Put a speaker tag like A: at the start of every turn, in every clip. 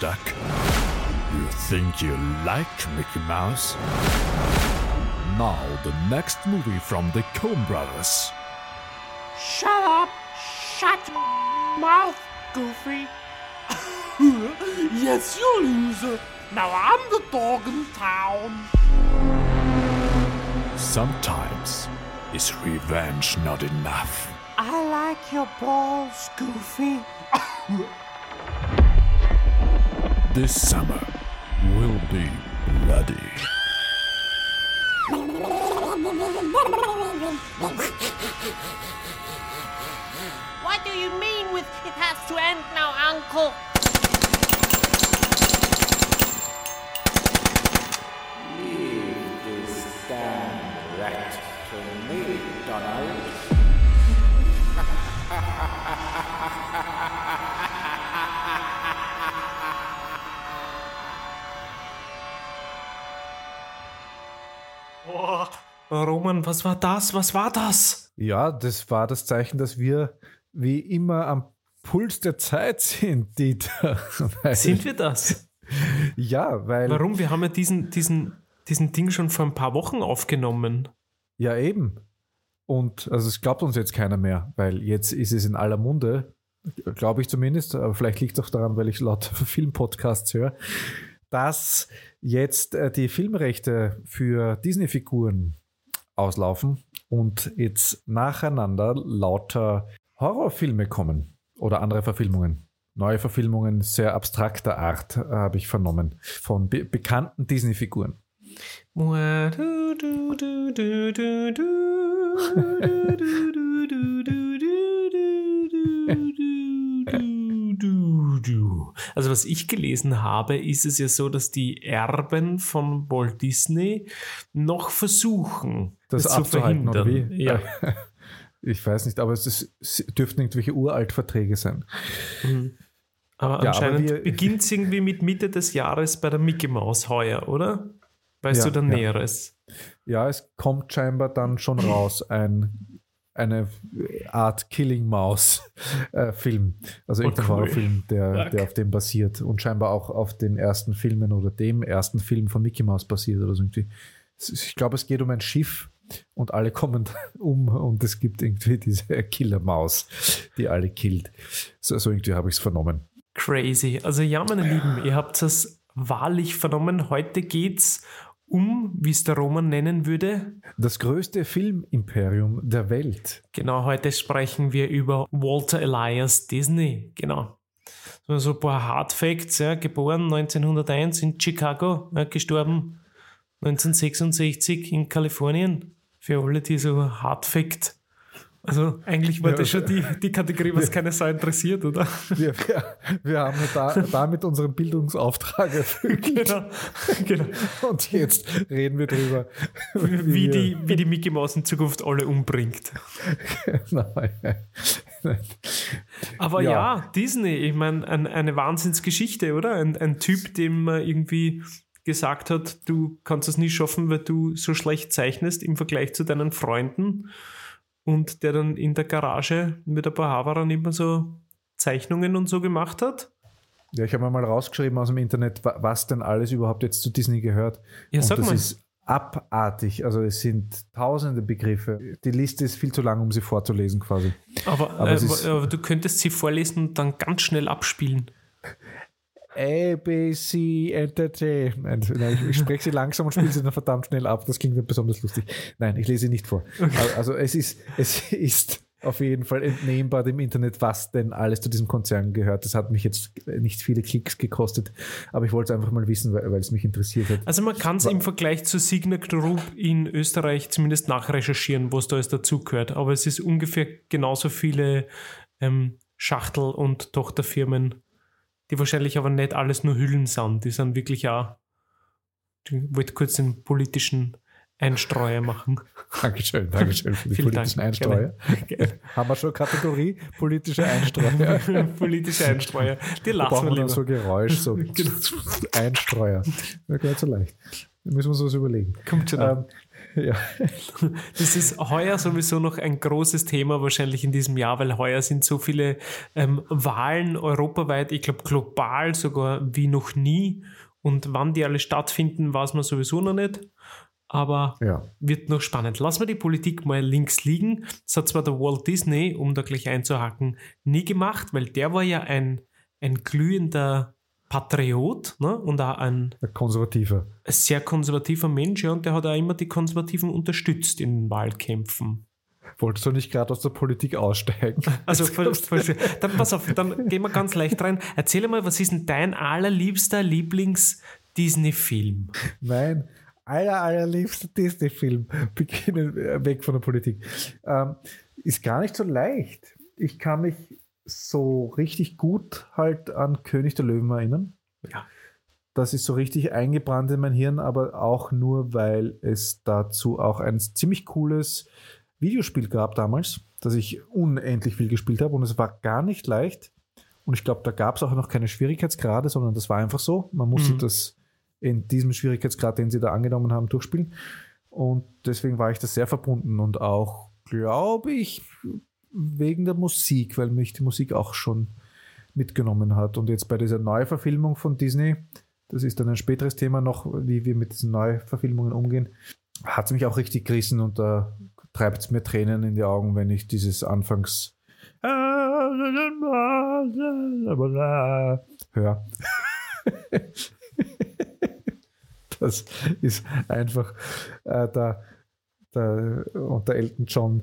A: Duck? You think you like Mickey Mouse? Now the next movie from the Coen Brothers.
B: Shut up! Shut your mouth, Goofy! yes, you loser! Now I'm the dog in town!
A: Sometimes is revenge not enough.
B: I like your balls, Goofy.
A: This summer will be bloody.
B: What do you mean with it has to end now, Uncle?
C: Roman, was war das? Was war das?
D: Ja, das war das Zeichen, dass wir wie immer am Puls der Zeit sind, Dieter.
C: Sind wir das?
D: Ja, weil.
C: Warum? Wir haben ja diesen, diesen, diesen Ding schon vor ein paar Wochen aufgenommen.
D: Ja, eben. Und also es glaubt uns jetzt keiner mehr, weil jetzt ist es in aller Munde, glaube ich zumindest, aber vielleicht liegt es auch daran, weil ich laut Filmpodcasts höre, dass jetzt äh, die Filmrechte für Disney-Figuren auslaufen und jetzt nacheinander lauter Horrorfilme kommen oder andere Verfilmungen. Neue Verfilmungen sehr abstrakter Art, äh, habe ich vernommen, von be bekannten Disney-Figuren.
C: Also was ich gelesen habe, ist es ja so, dass die Erben von Walt Disney noch versuchen,
D: das,
C: zu
D: abzuhalten, oder wie?
C: Ja.
D: Ich weiß nicht, aber es, ist, es dürften irgendwelche Uraltverträge sein.
C: Aber
D: Ja,
C: anscheinend beginnt es irgendwie mit Mitte des Jahres bei der Mickey Maus heuer, oder? Weißt
D: Ja,
C: du da
D: ja.
C: Näheres?
D: Ja, es kommt scheinbar dann schon raus ein, eine Art Killing Mouse äh, Film. Also irgendein
C: cool.
D: Horrorfilm, der,
C: Fuck.
D: der auf dem basiert und scheinbar auch auf den ersten Filmen oder dem ersten Film von Mickey Mouse basiert oder so irgendwie. Ich glaube, es geht um ein Schiff und alle kommen um und es gibt irgendwie diese Killer-Maus, die alle killt. So, so irgendwie habe ich es vernommen.
C: Crazy. Also ja, meine Lieben, ihr habt es wahrlich vernommen. Heute geht's um, wie es der Roman nennen würde.
D: Das größte Filmimperium der Welt.
C: Genau, heute sprechen wir über Walter Elias Disney. Genau. So so ein paar Hard Facts. Ja, geboren 1901 in Chicago, ja, gestorben 1966 in Kalifornien. Für alle, die so Hard Fact. Also eigentlich war
D: Ja.
C: das schon die, die Kategorie, was keiner so interessiert, oder?
D: Wir, wir, wir haben da, damit unseren Bildungsauftrag erfüllt.
C: genau. genau.
D: Und jetzt reden wir drüber,
C: Wie
D: wir-
C: die, wie die Mickey Mouse in Zukunft alle umbringt.
D: Nein.
C: Aber
D: Ja.
C: ja, Disney, ich meine, ein, eine Wahnsinnsgeschichte, oder? Ein, ein Typ, dem man irgendwie gesagt hat, du kannst es nie schaffen, weil du so schlecht zeichnest im Vergleich zu deinen Freunden. Und der dann in der Garage mit ein paar Haberern immer so Zeichnungen und so gemacht hat.
D: Ja, ich habe mir mal rausgeschrieben aus dem Internet, wa- was denn alles überhaupt jetzt zu Disney gehört.
C: Ja,
D: Und
C: sag
D: das
C: mal.
D: ist abartig. Also es sind tausende Begriffe. Die Liste ist viel zu lang, um sie vorzulesen quasi.
C: Aber,
D: Aber
C: äh, aber du könntest sie vorlesen und dann ganz schnell abspielen.
D: ABC Entertainment. Nein, ich, ich spreche sie langsam und spiele sie dann verdammt schnell ab. Das klingt nicht besonders lustig. Nein, ich lese sie nicht vor. Also es ist, es ist auf jeden Fall entnehmbar dem Internet, was denn alles zu diesem Konzern gehört. Das hat mich jetzt nicht viele Klicks gekostet, aber ich wollte es einfach mal wissen, weil, weil es mich interessiert hat.
C: Also man kann es im Vergleich zur Signa Group in Österreich zumindest nachrecherchieren, was da alles dazugehört. Aber es ist ungefähr genauso viele ähm, Schachtel- und Tochterfirmen, die wahrscheinlich aber nicht alles nur Hüllen sind. Die sind wirklich auch, ich wollte kurz den politischen Einstreuer machen.
D: Dankeschön, Dankeschön für die
C: Vielen
D: politischen
C: Dank.
D: Einstreuer.
C: Gerne.
D: Haben wir schon Kategorie politische Einstreuer.
C: politische Einstreuer. Die
D: Da
C: lassen wir lieber.
D: so Geräusch, so
C: Genau.
D: Einstreuer. Ja, gar nicht so leicht. Da müssen wir uns was überlegen.
C: Kommt schon.
D: Ähm, ja.
C: Das ist heuer sowieso noch ein großes Thema wahrscheinlich in diesem Jahr, weil heuer sind so viele ähm, Wahlen europaweit, ich glaube global sogar wie noch nie. Und wann die alle stattfinden, weiß man sowieso noch nicht. Aber
D: ja.
C: wird noch spannend. Lass mal die Politik mal links liegen. Das hat zwar der Walt Disney, um da gleich einzuhaken, nie gemacht, weil der war ja ein, ein glühender Patriot ne? und auch ein
D: Ein konservativer.
C: sehr konservativer Mensch ja, und der hat auch immer die Konservativen unterstützt in den Wahlkämpfen.
D: Wolltest du nicht gerade aus der Politik aussteigen?
C: Also, voll, voll, schön. dann pass auf, dann gehen wir ganz leicht rein. Erzähl mal, was ist denn dein allerliebster Lieblings-Disney-Film?
D: Mein aller, allerliebster Disney-Film, beginnen äh, weg von der Politik, ähm, ist gar nicht so leicht. Ich kann mich so richtig gut halt an König der Löwen erinnern.
C: Ja.
D: Das ist so richtig eingebrannt in mein Hirn, aber auch nur, weil es dazu auch ein ziemlich cooles Videospiel gab damals, das ich unendlich viel gespielt habe und es war gar nicht leicht. Und ich glaube, da gab es auch noch keine Schwierigkeitsgrade, sondern das war einfach so. Man musste
C: Mhm.
D: das in diesem Schwierigkeitsgrad, den sie da angenommen haben, durchspielen. Und deswegen war ich das sehr verbunden und auch, glaube ich, wegen der Musik, weil mich die Musik auch schon mitgenommen hat. Und jetzt bei dieser Neuverfilmung von Disney, das ist dann ein späteres Thema noch, wie wir mit diesen Neuverfilmungen umgehen, hat es mich auch richtig gerissen und da treibt es mir Tränen in die Augen, wenn ich dieses Anfangs höre. Das ist einfach äh, da, da und der Elton John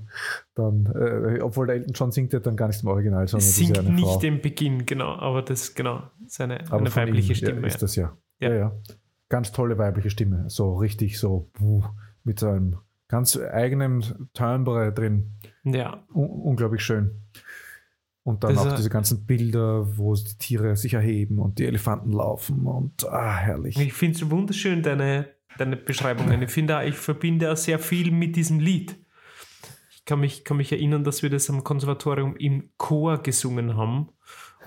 D: dann, äh, obwohl der Elton John singt ja dann gar nicht im Original, sondern
C: Singt
D: ja
C: nicht
D: Frau.
C: den Beginn, genau, aber das, genau, seine
D: Aber
C: eine weibliche
D: ihm,
C: Stimme.
D: Ja, ist das ja.
C: Ja.
D: ja. Ja, Ganz tolle weibliche Stimme. So richtig so mit so einem ganz eigenen Timbre drin.
C: ja.
D: Un unglaublich schön. Und dann
C: Das
D: auch diese ganzen Bilder, wo die Tiere sich erheben und die Elefanten laufen und ah, herrlich.
C: Ich finde es wunderschön, deine, deine Beschreibungen. Ich finde, auch, ich verbinde auch sehr viel mit diesem Lied. Ich kann mich, kann mich erinnern, dass wir das am Konservatorium im Chor gesungen haben.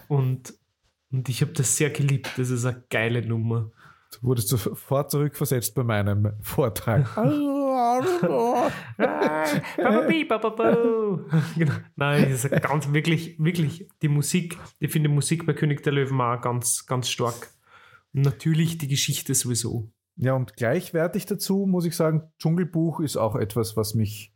C: Und, und ich habe das sehr geliebt. Das ist eine geile Nummer.
D: Du wurdest sofort zurückversetzt bei meinem Vortrag.
C: Genau. Nein, das ist ganz wirklich, wirklich die Musik. Ich finde die Musik bei König der Löwen auch ganz, ganz stark. Und natürlich die Geschichte sowieso.
D: Ja, und gleichwertig dazu muss ich sagen, Dschungelbuch ist auch etwas, was mich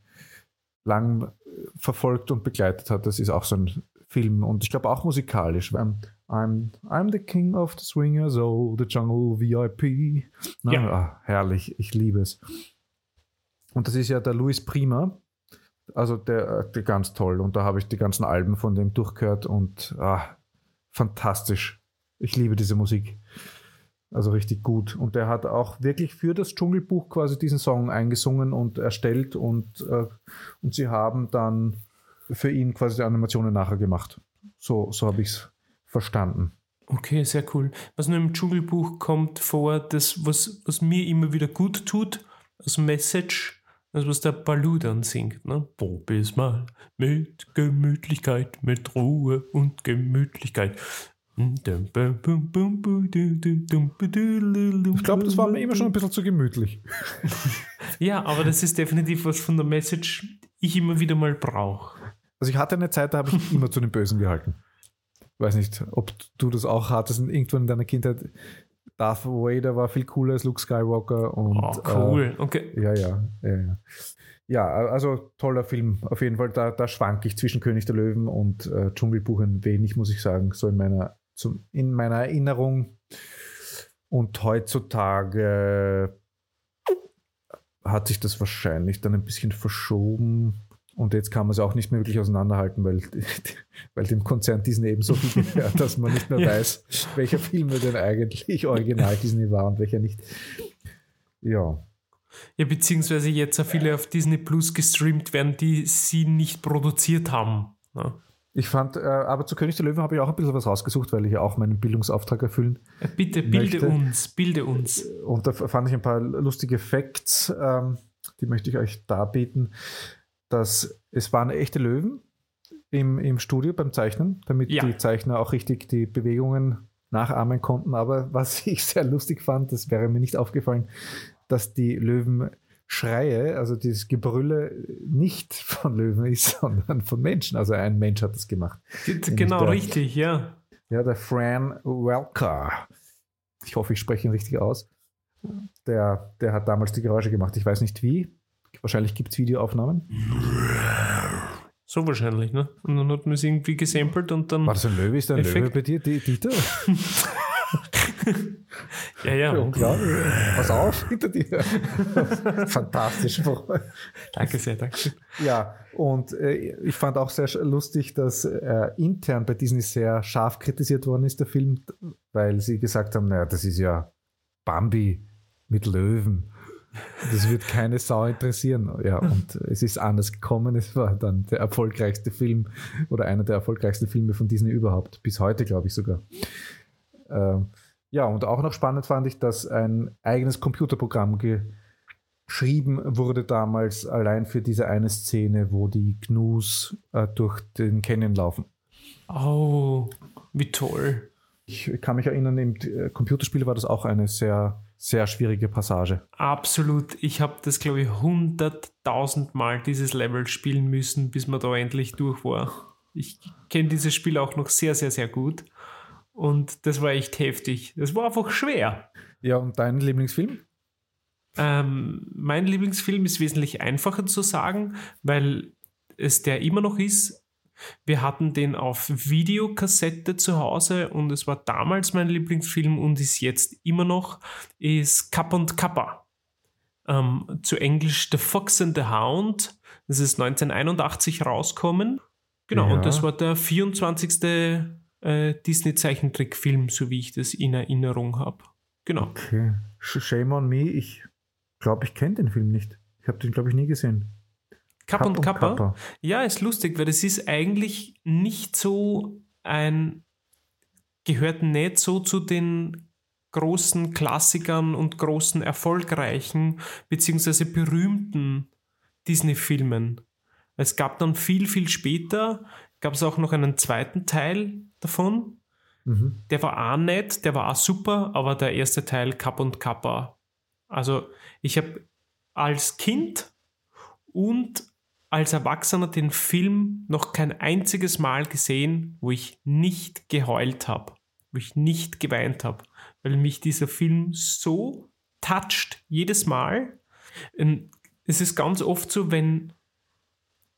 D: lang äh, verfolgt und begleitet hat. Das ist auch so ein Film und ich glaube auch musikalisch. weil I'm, I'm the king of the swingers, oh, the jungle VIP. Na,
C: Ja.
D: ah, herrlich, ich liebe es. Und das ist ja der Luis Prima, also der, der ganz toll. Und da habe ich die ganzen Alben von dem durchgehört und ah, fantastisch. Ich liebe diese Musik. Also richtig gut. Und der hat auch wirklich für das Dschungelbuch quasi diesen Song eingesungen und erstellt und, äh, und sie haben dann für ihn quasi die Animationen nachher gemacht. So, so habe ich es verstanden.
C: Okay, sehr cool. Was nur im Dschungelbuch kommt vor, das, was, was mir immer wieder gut tut, als Message, das, was der Balu dann singt. Ne? Probier's mal mit Gemütlichkeit, mit Ruhe und Gemütlichkeit. Ich
D: glaube, das war mir immer schon ein bisschen zu gemütlich.
C: Ja, aber das ist definitiv was von der Message, ich immer wieder mal brauche.
D: Also ich hatte eine Zeit, da habe ich immer zu den Bösen gehalten. Weiß nicht, ob du das auch hattest irgendwann in deiner Kindheit. Darth Vader war viel cooler als Luke Skywalker und
C: Oh, cool. Okay.
D: Äh, ja, ja, ja, ja. Ja, also toller Film. Auf jeden Fall, da, da schwank ich zwischen König der Löwen und äh, Dschungelbuch ein wenig, muss ich sagen, so in meiner, zum, in meiner Erinnerung. Und heutzutage hat sich das wahrscheinlich dann ein bisschen verschoben. Und jetzt kann man es auch nicht mehr wirklich auseinanderhalten, weil, weil dem Konzern Disney eben so viel gehört, dass man nicht mehr
C: Ja.
D: weiß, welcher Film denn eigentlich original Disney war und welcher nicht. Ja.
C: Ja, beziehungsweise jetzt auch viele auf Disney Plus gestreamt werden, die sie nicht produziert haben. Ja.
D: Ich fand, äh, aber zu König der Löwen habe ich auch ein bisschen was rausgesucht, weil ich ja auch meinen Bildungsauftrag erfüllen.
C: Äh, Bitte, bilde
D: Möchte-
C: uns, bilde uns.
D: Und da fand ich ein paar lustige Facts, ähm, die möchte ich euch darbieten. Dass es waren echte Löwen im, im Studio beim Zeichnen, damit
C: Ja.
D: die Zeichner auch richtig die Bewegungen nachahmen konnten. Aber was ich sehr lustig fand, das wäre mir nicht aufgefallen, dass die Löwenschreie, also dieses Gebrülle, nicht von Löwen ist, sondern von Menschen. Also ein Mensch hat das gemacht.
C: Genau, richtig, ja.
D: Ja, der Fran Welker. Ich hoffe, ich spreche ihn richtig aus. Der, der hat damals die Geräusche gemacht. Ich weiß nicht wie. Wahrscheinlich gibt es Videoaufnahmen.
C: So wahrscheinlich, ne? Und dann hat man es irgendwie gesampelt und dann.
D: War das ein Löwe? Ist ein
C: Effekt.
D: Löwe bei dir, Die- Dieter?
C: Ja, ja.
D: Unglaublich. Pass auf, hinter dir. Fantastisch.
C: Danke sehr, danke.
D: Ja, und äh, ich fand auch sehr lustig, dass äh, intern bei Disney sehr scharf kritisiert worden ist, der Film, weil sie gesagt haben, naja, das ist ja Bambi mit Löwen. Das wird keine Sau interessieren. Ja, und es ist anders gekommen. Es war dann der erfolgreichste Film oder einer der erfolgreichsten Filme von Disney überhaupt. Bis heute, glaube ich sogar. Ähm, ja, und auch noch spannend fand ich, dass ein eigenes Computerprogramm geschrieben wurde damals allein für diese eine Szene, wo die Gnus äh, durch den Canyon laufen.
C: Oh, wie toll.
D: Ich kann mich erinnern, im äh, Computerspiel war das auch eine sehr, sehr schwierige Passage.
C: Absolut. Ich habe das, glaube ich, hunderttausend Mal dieses Level spielen müssen, bis man da endlich durch war. Ich kenne dieses Spiel auch noch sehr, sehr, sehr gut. Und das war echt heftig. Das war einfach schwer.
D: Ja, und dein Lieblingsfilm?
C: Ähm, mein Lieblingsfilm ist wesentlich einfacher zu sagen, weil es der immer noch ist. Wir hatten den auf Videokassette zu Hause und es war damals mein Lieblingsfilm und ist jetzt immer noch, ist Kapp und Kappa. Ähm, zu Englisch The Fox and the Hound. Das ist 1981 rauskommen. Genau,
D: Ja.
C: und das war der 24. Äh, Disney-Zeichentrickfilm, so wie ich das in Erinnerung habe. Genau.
D: Okay. Sh- Shame on me. Ich glaube, ich kenne den Film nicht. Ich habe den, glaube ich, nie gesehen.
C: Kapp, und Kappa.
D: Kappa.
C: Ja, ist lustig, weil es ist eigentlich nicht so ein, gehört nicht so zu den großen Klassikern und großen erfolgreichen beziehungsweise berühmten Disney-Filmen. Es gab dann viel, viel später, gab es auch noch einen zweiten Teil davon.
D: Mhm.
C: Der war auch nett, der war auch super, aber der erste Teil Kapp und Kappa. Also ich habe als Kind und als Erwachsener den Film noch kein einziges Mal gesehen, wo ich nicht geheult habe, wo ich nicht geweint habe, weil mich dieser Film so toucht jedes Mal. Ähm, Es ist ganz oft so, wenn,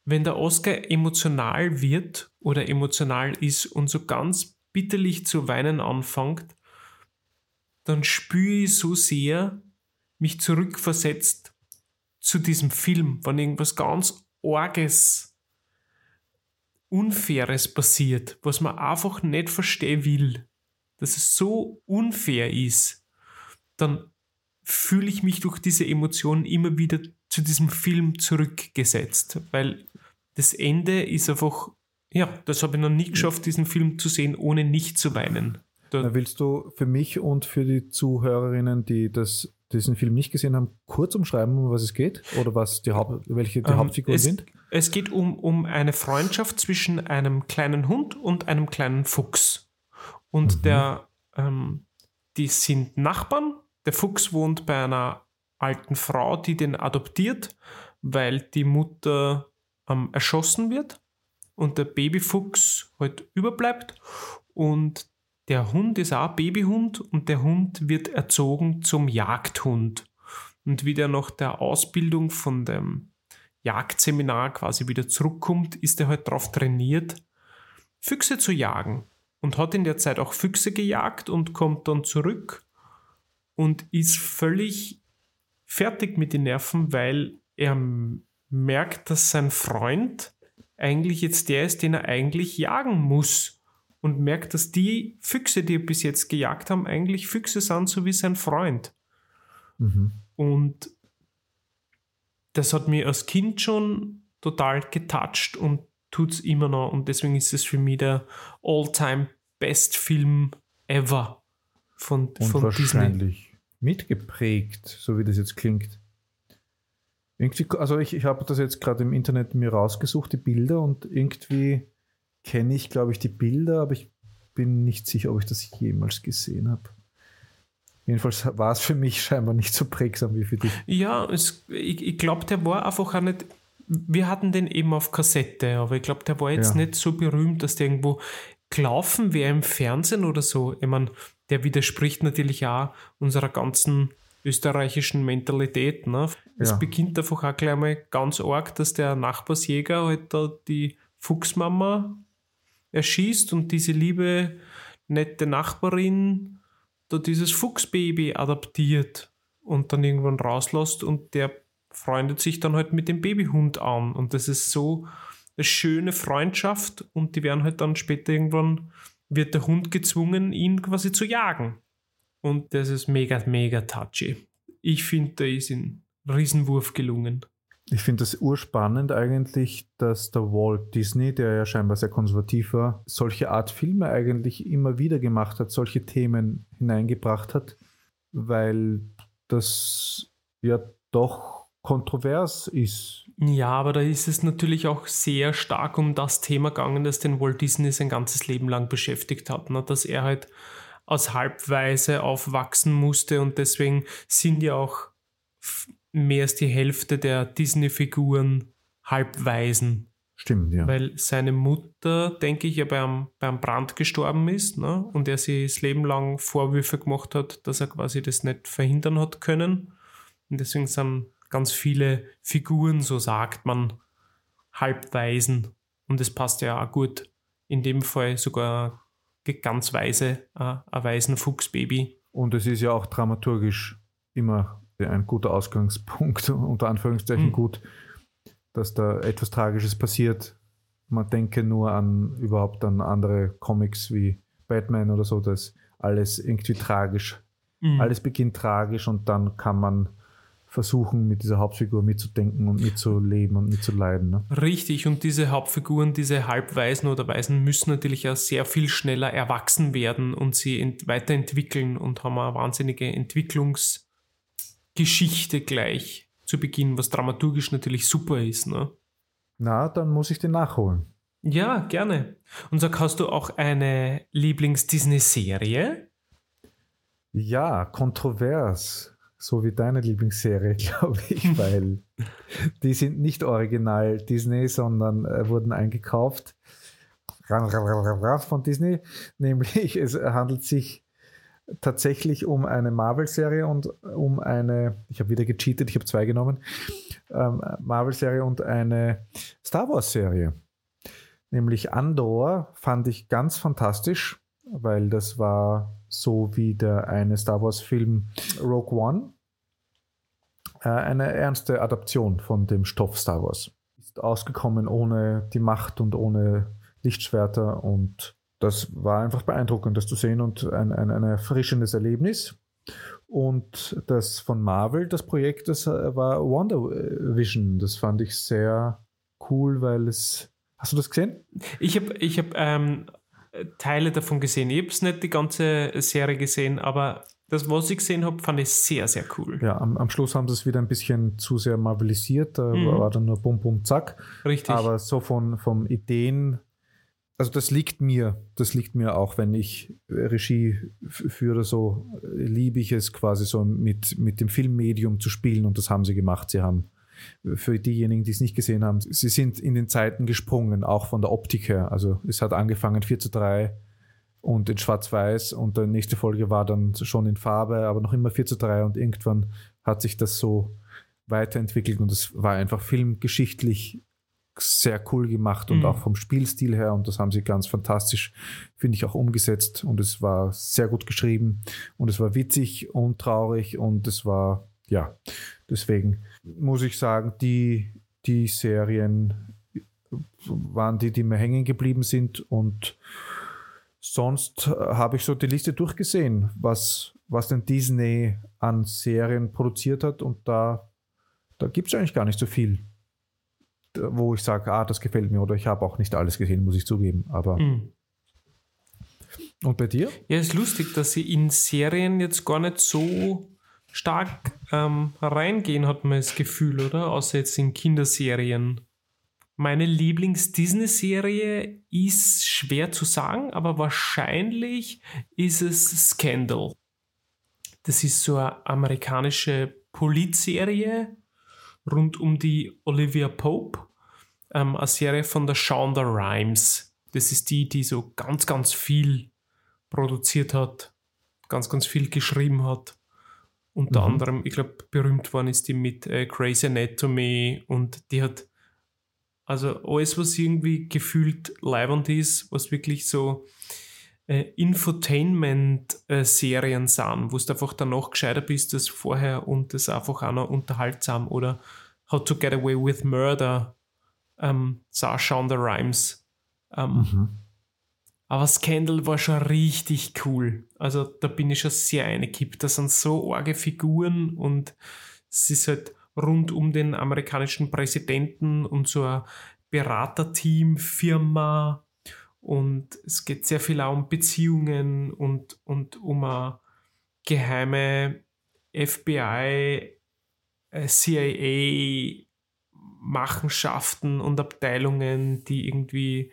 C: wenn der Oscar emotional wird oder emotional ist und so ganz bitterlich zu weinen anfängt, dann spüre ich so sehr mich zurückversetzt zu diesem Film, wenn irgendwas ganz Orges, Unfaires passiert, was man einfach nicht verstehen will, dass es so unfair ist, dann fühle ich mich durch diese Emotionen immer wieder zu diesem Film zurückgesetzt, weil das Ende ist einfach, ja, das habe ich noch nie geschafft, diesen Film zu sehen, ohne nicht zu weinen. Da,
D: willst du für mich und für die Zuhörerinnen, die das, diesen Film nicht gesehen haben, kurz umschreiben, um was es geht? Oder was die Haupt, welche die
C: Ähm,
D: Hauptfiguren
C: es,
D: sind?
C: Es geht um, um eine Freundschaft zwischen einem kleinen Hund und einem kleinen Fuchs. Und
D: Mhm.
C: der, ähm, die sind Nachbarn. Der Fuchs wohnt bei einer alten Frau, die den adoptiert, weil die Mutter ähm, erschossen wird und der Babyfuchs halt überbleibt. Und der Hund ist auch Babyhund und der Hund wird erzogen zum Jagdhund. Und wie der nach der Ausbildung von dem Jagdseminar quasi wieder zurückkommt, ist er halt darauf trainiert, Füchse zu jagen. Und hat in der Zeit auch Füchse gejagt und kommt dann zurück und ist völlig fertig mit den Nerven, weil er merkt, dass sein Freund eigentlich jetzt der ist, den er eigentlich jagen muss. Und merkt, dass die Füchse, die er bis jetzt gejagt haben, eigentlich Füchse sind, so wie sein Freund.
D: Mhm.
C: Und das hat mir als Kind schon total getoucht und tut es immer noch. Und deswegen ist es für mich der all-time best Film ever von,
D: Und
C: von Disney.
D: Mitgeprägt, so wie das jetzt klingt. Irgendwie, also ich, ich habe das jetzt gerade im Internet mir rausgesucht, die Bilder, und irgendwie kenne ich, glaube ich, die Bilder, aber ich bin nicht sicher, ob ich das jemals gesehen habe. Jedenfalls war es für mich scheinbar nicht so prägsam wie für dich.
C: Ja, es, ich, ich glaube, der war einfach auch nicht. Wir hatten den eben auf Kassette, aber ich glaube, der war jetzt
D: Ja.
C: nicht so berühmt, dass der irgendwo gelaufen wäre im Fernsehen oder so. Ich meine, der widerspricht natürlich auch unserer ganzen österreichischen Mentalität. Ne? Es
D: Ja.
C: beginnt einfach auch gleich mal ganz arg, dass der Nachbarsjäger halt da die Fuchsmama erschießt und diese liebe, nette Nachbarin da dieses Fuchsbaby adaptiert und dann irgendwann rauslässt und der freundet sich dann halt mit dem Babyhund an und das ist so eine schöne Freundschaft und die werden halt dann später irgendwann wird der Hund gezwungen, ihn quasi zu jagen. Und das ist mega, mega touchy. Ich finde, da ist ein Riesenwurf gelungen.
D: Ich finde das urspannend eigentlich, dass der Walt Disney, der ja scheinbar sehr konservativ war, solche Art Filme eigentlich immer wieder gemacht hat, solche Themen hineingebracht hat, weil das ja doch kontrovers ist.
C: Ja, aber da ist es natürlich auch sehr stark um das Thema gegangen, das den Walt Disney sein ganzes Leben lang beschäftigt hat. Ne? Dass er halt aus Halbweise aufwachsen musste und deswegen sind ja auch mehr als die Hälfte der Disney-Figuren Halbwaisen.
D: Stimmt, ja.
C: Weil seine Mutter, denke ich, ja beim, beim Brand gestorben ist ne? und er sich das Leben lang Vorwürfe gemacht hat, dass er quasi das nicht verhindern hat können. Und deswegen sind ganz viele Figuren, so sagt man, halbweisen. Und es passt ja auch gut. In dem Fall sogar ganz weise, äh, ein weisen Fuchsbaby.
D: Und es ist ja auch dramaturgisch immer ein guter Ausgangspunkt, unter Anführungszeichen
C: Mhm.
D: gut, dass da etwas Tragisches passiert. Man denke nur an überhaupt an andere Comics wie Batman oder so, dass alles irgendwie tragisch,
C: Mhm.
D: alles beginnt tragisch und dann kann man versuchen, mit dieser Hauptfigur mitzudenken und mitzuleben und mitzuleiden. Ne?
C: Richtig, und diese Hauptfiguren, diese Halbweisen oder Weisen, müssen natürlich auch sehr viel schneller erwachsen werden und sie ent weiterentwickeln und haben eine wahnsinnige Entwicklungsgeschichte gleich zu Beginn, was dramaturgisch natürlich super ist. Ne?
D: Na, dann muss ich den nachholen.
C: Ja, gerne. Und sag, hast du auch eine Lieblings-Disney-Serie?
D: Ja, kontrovers. So wie deine Lieblingsserie, glaube ich, weil die sind nicht original Disney, sondern äh, wurden eingekauft von Disney. Nämlich es handelt sich tatsächlich um eine Marvel-Serie und um eine, ich habe wieder gecheatet, ich habe zwei genommen, ähm, Marvel-Serie und eine Star Wars-Serie. Nämlich Andor fand ich ganz fantastisch, weil das war so wie der eine Star Wars-Film Rogue One. Äh, eine ernste Adaption von dem Stoff Star Wars. Ist ausgekommen ohne die Macht und ohne Lichtschwerter und das war einfach beeindruckend, das zu sehen und ein, ein, ein erfrischendes Erlebnis. Und das von Marvel, das Projekt, das äh, war Wonder Vision. Das fand ich sehr cool, weil es. Hast du das gesehen?
C: Ich habe ich hab, ähm, Teile davon gesehen. Ich habe es nicht die ganze Serie gesehen, aber das, was ich gesehen habe, fand ich sehr, sehr cool.
D: Ja, am, am Schluss haben sie es wieder ein bisschen zu sehr marvelisiert. Da
C: Mhm.
D: war dann nur Bum, Bum, Zack.
C: Richtig.
D: Aber so von, vom Ideen, also das liegt mir, das liegt mir auch, wenn ich Regie führe, so liebe ich es quasi so mit, mit dem Filmmedium zu spielen und das haben sie gemacht. Sie haben für diejenigen, die es nicht gesehen haben, sie sind in den Zeiten gesprungen, auch von der Optik her. Also es hat angefangen 4 zu 3 und in Schwarz-Weiß. Und die nächste Folge war dann schon in Farbe, aber noch immer 4 zu 3 und irgendwann hat sich das so weiterentwickelt und es war einfach filmgeschichtlich sehr cool gemacht und
C: Mhm.
D: auch vom Spielstil her. Und das haben sie ganz fantastisch, finde ich, auch umgesetzt. Und es war sehr gut geschrieben und es war witzig und traurig. Und es war, ja, deswegen muss ich sagen, die die Serien waren die, die mir hängen geblieben sind. Und sonst äh, habe ich so die Liste durchgesehen, was, was denn Disney an Serien produziert hat und da, da gibt es eigentlich gar nicht so viel, wo ich sage, ah, das gefällt mir oder ich habe auch nicht alles gesehen, muss ich zugeben, aber
C: Mhm.
D: und bei dir?
C: Ja, ist lustig, dass sie in Serien jetzt gar nicht so stark ähm, reingehen, hat man das Gefühl, oder? Außer jetzt in Kinderserien. Meine Lieblings-Disney-Serie ist schwer zu sagen, aber wahrscheinlich ist es Scandal. Das ist so eine amerikanische Politserie rund um die Olivia Pope. Ähm, eine Serie von der Shonda Rhimes. Das ist die, die so ganz, ganz viel produziert hat, ganz, ganz viel geschrieben hat. Unter
D: Mhm.
C: anderem, ich glaube, berühmt worden ist die mit äh, Grey's Anatomy und die hat also alles, was irgendwie gefühlt leibend ist, was wirklich so äh, Infotainment-Serien sind, wo du einfach danach gescheiter bist als vorher und das einfach auch noch unterhaltsam oder How to Get Away with Murder, ähm, sah Shonda Rhimes. Ähm, aber Scandal war schon richtig cool. Also da bin ich schon sehr eingekippt. Da sind so arge Figuren und es ist halt rund um den amerikanischen Präsidenten und so ein Beraterteam, Firma und es geht sehr viel auch um Beziehungen und, und um eine geheime FBI, äh, CIA Machenschaften und Abteilungen, die irgendwie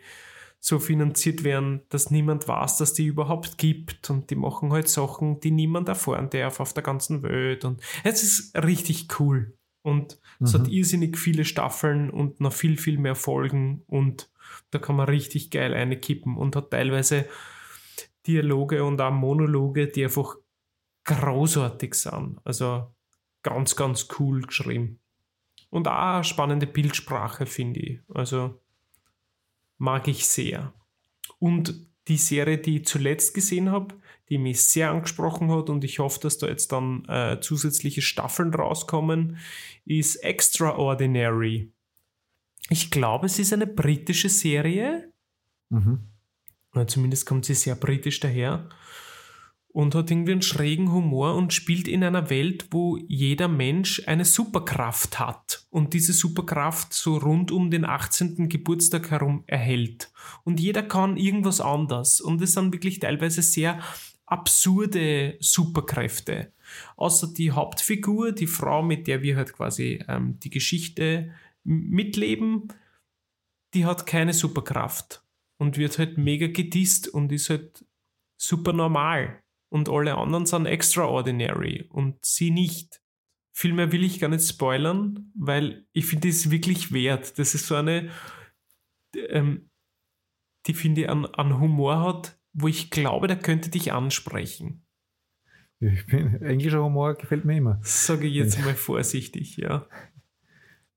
C: so finanziert werden, dass niemand weiß, dass die überhaupt gibt. Und die machen halt Sachen, die niemand erfahren darf auf der ganzen Welt. Und es ist richtig cool und es hat irrsinnig viele Staffeln und noch viel, viel mehr Folgen und da kann man richtig geil eine kippen und hat teilweise Dialoge und auch Monologe, die einfach großartig sind. Also ganz, ganz cool geschrieben. Und auch eine spannende Bildsprache, finde ich. Also mag ich sehr. Und die Serie, die ich zuletzt gesehen habe, die mich sehr angesprochen hat und ich hoffe, dass da jetzt dann äh, zusätzliche Staffeln rauskommen, ist Extraordinary. Ich glaube, es ist eine britische Serie.
D: Mhm.
C: Oder zumindest kommt sie sehr britisch daher und hat irgendwie einen schrägen Humor und spielt in einer Welt, wo jeder Mensch eine Superkraft hat und diese Superkraft so rund um den 18. Geburtstag herum erhält. Und jeder kann irgendwas anders und es sind wirklich teilweise sehr absurde Superkräfte. Außer die Hauptfigur, die Frau, mit der wir halt quasi ähm, die Geschichte mitleben, die hat keine Superkraft und wird halt mega gedisst und ist halt super normal. Und alle anderen sind extraordinary und sie nicht. Viel mehr will ich gar nicht spoilern, weil ich finde es wirklich wert. Das ist so eine, ähm, die finde ich an, an Humor hat, wo ich glaube, der könnte dich ansprechen.
D: Ich bin, englischer Humor gefällt mir immer.
C: Sage ich jetzt mal vorsichtig, ja.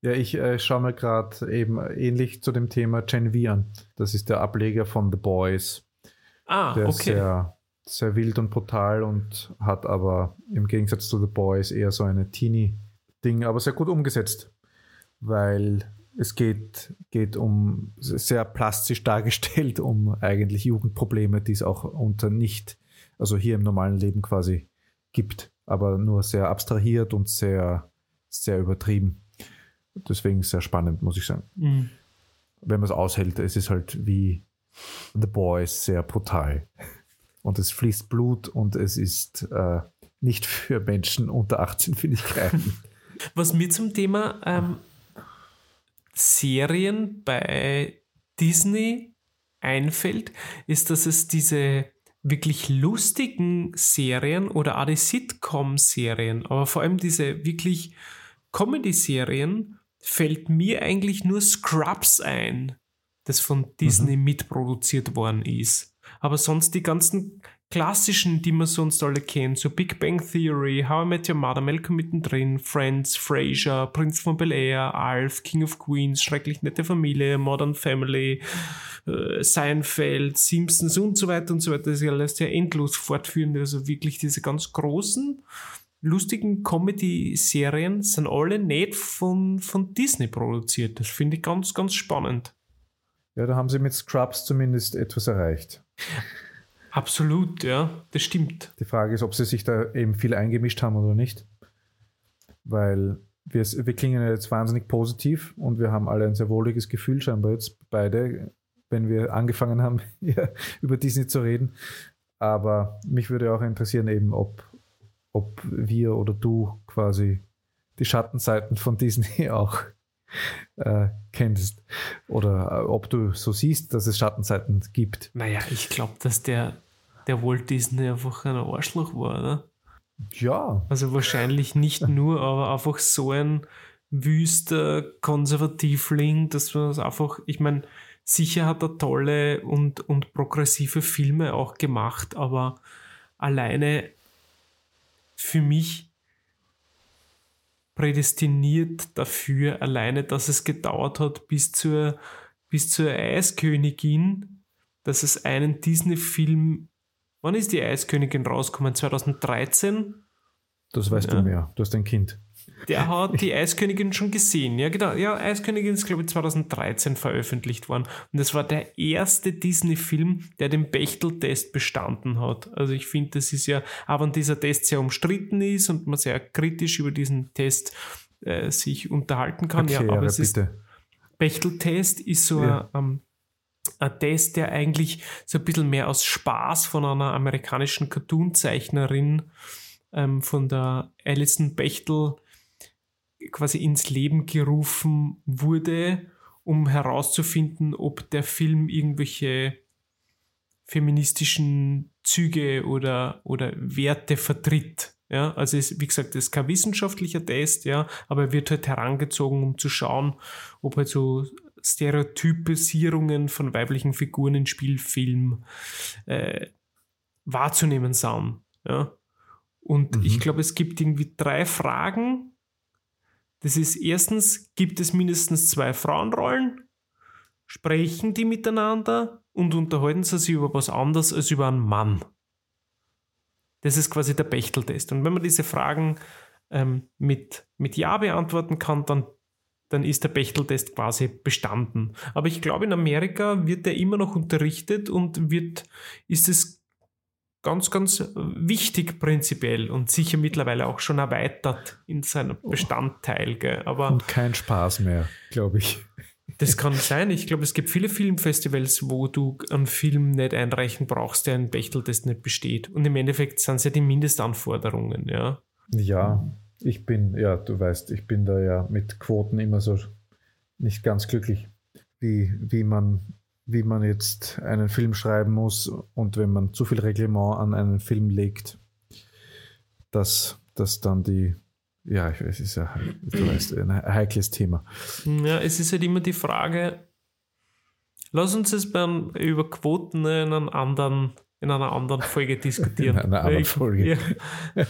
D: Ja, ich äh, schaue mir gerade eben ähnlich zu dem Thema Gen V an. Das ist der Ableger von The Boys.
C: Ah,
D: Der ist
C: okay.
D: sehr, sehr wild und brutal und hat aber im Gegensatz zu The Boys eher so eine Teenie-Ding, aber sehr gut umgesetzt. Weil es geht, geht um sehr plastisch dargestellt, um eigentlich Jugendprobleme, die es auch unter nicht, also hier im normalen Leben quasi gibt, aber nur sehr abstrahiert und sehr, sehr übertrieben. Deswegen sehr spannend, muss ich sagen.
C: Mhm.
D: Wenn man es aushält, es ist halt wie The Boys sehr brutal. Und es fließt Blut und es ist äh, nicht für Menschen unter 18, finde ich geeignet.
C: Was mir zum Thema ähm, Serien bei Disney einfällt, ist, dass es diese wirklich lustigen Serien oder auch die Sitcom-Serien, aber vor allem diese wirklich Comedy-Serien, fällt mir eigentlich nur Scrubs ein, das von Disney mitproduziert worden ist. Aber sonst die ganzen klassischen, die man sonst alle kennt, so Big Bang Theory, How I Met Your Mother, Malcolm mittendrin, Friends, Frasier, Prinz von Bel Air, Alf, King of Queens, Schrecklich nette Familie, Modern Family, äh, Seinfeld, Simpsons und so weiter und so weiter. Das ist ja alles sehr endlos fortführend. Also wirklich diese ganz großen, lustigen Comedy-Serien sind alle nicht von, von Disney produziert. Das finde ich ganz, ganz spannend.
D: Ja, da haben sie mit Scrubs zumindest etwas erreicht.
C: Absolut, ja, das stimmt.
D: Die Frage ist, ob sie sich da eben viel eingemischt haben oder nicht. Weil wir, wir klingen ja jetzt wahnsinnig positiv und wir haben alle ein sehr wohliges Gefühl, scheinbar jetzt beide, wenn wir angefangen haben, über Disney zu reden. Aber mich würde auch interessieren, eben, ob, ob wir oder du quasi die Schattenseiten von Disney auch äh, kennst. Oder äh, ob du so siehst, dass es Schattenseiten gibt.
C: Naja, ich glaube, dass der, der Walt Disney einfach ein Arschloch war, oder?
D: Ja.
C: Also wahrscheinlich nicht nur, aber einfach so ein wüster Konservativling, dass man das einfach, ich meine, sicher hat er tolle und, und progressive Filme auch gemacht, aber alleine für mich prädestiniert dafür, alleine, dass es gedauert hat bis zur, bis zur Eiskönigin, dass es einen Disney-Film, wann ist die Eiskönigin rausgekommen? 2013?
D: Das weißt
C: Ja.
D: du mehr. Du hast ein Kind.
C: Der hat die Eiskönigin schon gesehen. Ja, genau. Ja, Eiskönigin ist, glaube ich, 2013 veröffentlicht worden. Und das war der erste Disney-Film, der den Bechtel-Test bestanden hat. Also ich finde, das ist ja, auch wenn dieser Test sehr umstritten ist und man sehr kritisch über diesen Test äh, sich unterhalten kann. ja,
D: Erkläre
C: aber es ist
D: bitte.
C: Bechtel-Test ist so
D: Ja.
C: ein, ähm, ein Test, der eigentlich so ein bisschen mehr aus Spaß von einer amerikanischen Cartoon-Zeichnerin ähm, von der Alison Bechtel quasi ins Leben gerufen wurde, um herauszufinden, ob der Film irgendwelche feministischen Züge oder, oder Werte vertritt. Ja, also es, wie gesagt, das ist kein wissenschaftlicher Test, ja, aber er wird halt herangezogen, um zu schauen, ob halt so Stereotypisierungen von weiblichen Figuren in Spielfilm äh, wahrzunehmen sind. Ja. Und ich glaube, es gibt irgendwie drei Fragen. Das ist erstens, gibt es mindestens zwei Frauenrollen? Sprechen die miteinander und unterhalten sie sich über was anderes als über einen Mann? Das ist quasi der Bechteltest. Und wenn man diese Fragen ähm, mit, mit Ja beantworten kann, dann, dann ist der Bechteltest quasi bestanden. Aber ich glaube, in Amerika wird der immer noch unterrichtet und wird, ist es ganz, ganz wichtig prinzipiell und sicher mittlerweile auch schon erweitert in seinem Bestandteil. Gell? Aber
D: Und kein Spaß mehr, glaube ich.
C: das kann sein. Ich glaube, es gibt viele Filmfestivals, wo du einen Film nicht einreichen brauchst, der einen Bechteltest nicht besteht. Und im Endeffekt sind es ja die Mindestanforderungen, ja.
D: Ja, ich bin, ja, du weißt, ich bin da ja mit Quoten immer so nicht ganz glücklich, wie, wie, man, wie man jetzt einen Film schreiben muss und wenn man zu viel Reglement an einen Film legt, dass, dass dann die, ja, ich weiß, es ist ja, du weißt, ein heikles Thema.
C: Ja, es ist halt immer die Frage, lass uns es beim, über Quoten in, einem anderen, in einer anderen Folge diskutieren.
D: In einer anderen
C: Ich-
D: Folge.
C: Ja.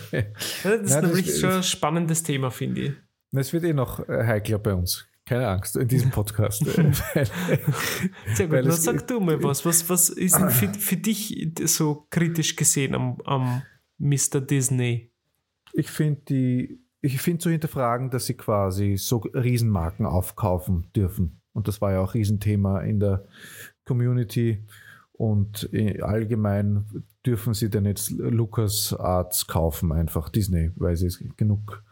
C: Das ist
D: das
C: nämlich
D: ist-
C: schon ein spannendes Thema, finde ich.
D: Es wird eh noch äh, heikler bei uns. Keine Angst in diesem Podcast. Weil-
C: Sehr gut, dann sag du mal was. Was, was ist denn für, für dich so kritisch gesehen am, am Mr. Disney?
D: Ich finde die, ich finde zu hinterfragen, dass sie quasi so Riesenmarken aufkaufen dürfen. Und das war ja auch Riesenthema in der Community. Und äh, allgemein dürfen sie denn jetzt Lucas Arts kaufen, einfach Disney, weil sie genug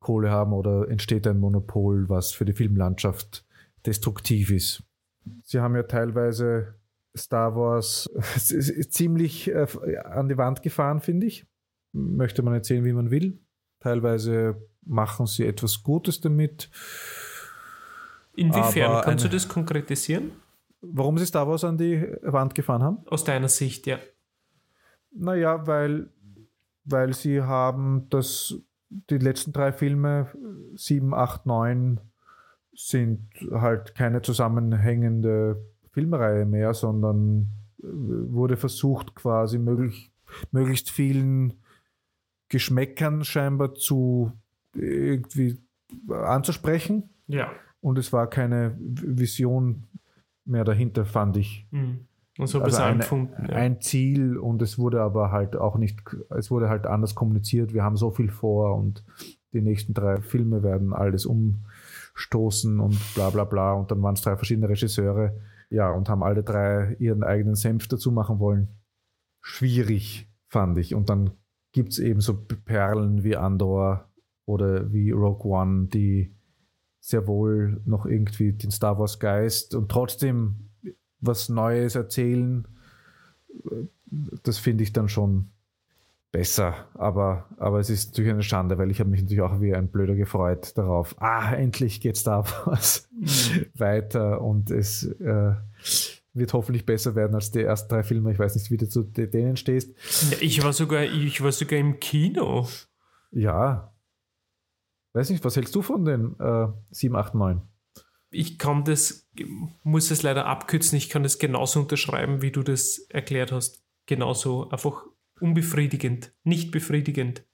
D: Kohle haben oder entsteht ein Monopol, was für die Filmlandschaft destruktiv ist. Sie haben ja teilweise Star Wars ziemlich äh, an die Wand gefahren, finde ich möchte man erzählen, wie man will. Teilweise machen sie etwas Gutes damit.
C: Inwiefern
D: Aber
C: kannst du das konkretisieren?
D: Warum sie Star Wars an die Wand gefahren haben?
C: Aus deiner Sicht, ja.
D: Naja, weil, weil sie haben das, die letzten drei Filme, 7, 8, 9, sind halt keine zusammenhängende Filmreihe mehr, sondern äh, wurde versucht, quasi möglich, möglichst vielen Geschmäckern scheinbar zu irgendwie anzusprechen.
C: Ja.
D: Und es war keine Vision mehr dahinter, fand ich.
C: Mhm. Und so
D: also ein,
C: empfunden. Ja.
D: ein Ziel und es wurde aber halt auch nicht, es wurde halt anders kommuniziert. Wir haben so viel vor und die nächsten drei Filme werden alles umstoßen und bla bla bla. Und dann waren es drei verschiedene Regisseure, ja, und haben alle drei ihren eigenen Senf dazu machen wollen. Schwierig, fand ich. Und dann gibt es eben so Perlen wie Andor oder wie Rogue One, die sehr wohl noch irgendwie den Star Wars Geist und trotzdem was Neues erzählen. Das finde ich dann schon besser. Aber, aber es ist natürlich eine Schande, weil ich habe mich natürlich auch wie ein Blöder gefreut darauf. Ah, endlich geht Star Wars weiter und es äh, wird hoffentlich besser werden als die ersten drei Filme. Ich weiß nicht, wie du zu denen stehst.
C: Ja, ich war sogar, ich war sogar im Kino.
D: Ja. Weiß nicht, was hältst du von den äh, 7, 8, 9?
C: Ich kann das, muss es leider abkürzen, ich kann das genauso unterschreiben, wie du das erklärt hast. Genauso, einfach unbefriedigend, nicht befriedigend.